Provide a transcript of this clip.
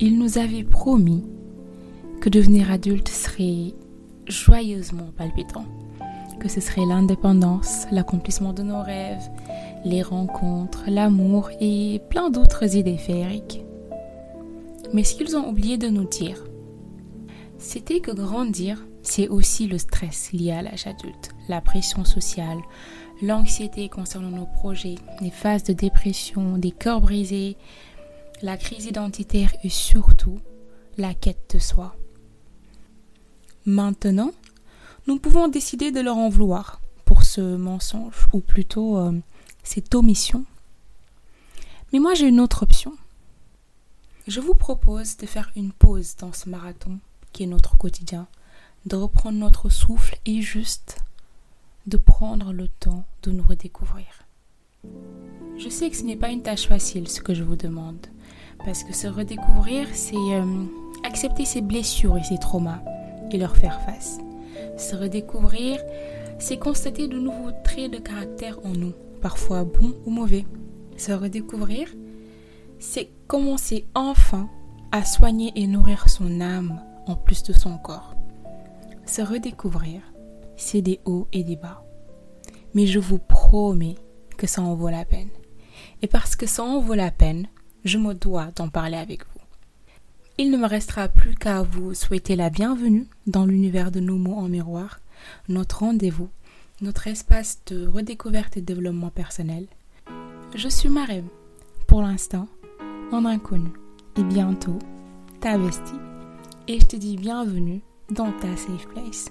il nous avait promis que devenir adulte serait joyeusement palpitant, que ce serait l'indépendance, l'accomplissement de nos rêves, les rencontres, l'amour et plein d'autres idées féeriques. Mais ce qu'ils ont oublié de nous dire, c'était que grandir, c'est aussi le stress lié à l'âge adulte, la pression sociale, l'anxiété concernant nos projets, les phases de dépression, des cœurs brisés, la crise identitaire et surtout la quête de soi. Maintenant, nous pouvons décider de leur en vouloir pour ce mensonge, ou plutôt euh, cette omission. Mais moi j'ai une autre option. Je vous propose de faire une pause dans ce marathon qui est notre quotidien, de reprendre notre souffle et juste de prendre le temps de nous redécouvrir. Je sais que ce n'est pas une tâche facile ce que je vous demande, parce que se redécouvrir, c'est euh, accepter ses blessures et ses traumas et leur faire face. Se redécouvrir, c'est constater de nouveaux traits de caractère en nous, parfois bons ou mauvais. Se redécouvrir, c'est commencer enfin à soigner et nourrir son âme en plus de son corps. Se redécouvrir, c'est des hauts et des bas. Mais je vous promets que ça en vaut la peine. Et parce que ça en vaut la peine, je me dois d'en parler avec vous. Il ne me restera plus qu'à vous souhaiter la bienvenue dans l'univers de nos mots en miroir, notre rendez-vous, notre espace de redécouverte et développement personnel. Je suis Marem, pour l'instant, en inconnu, et bientôt, ta bestie, et je te dis bienvenue dans ta safe place.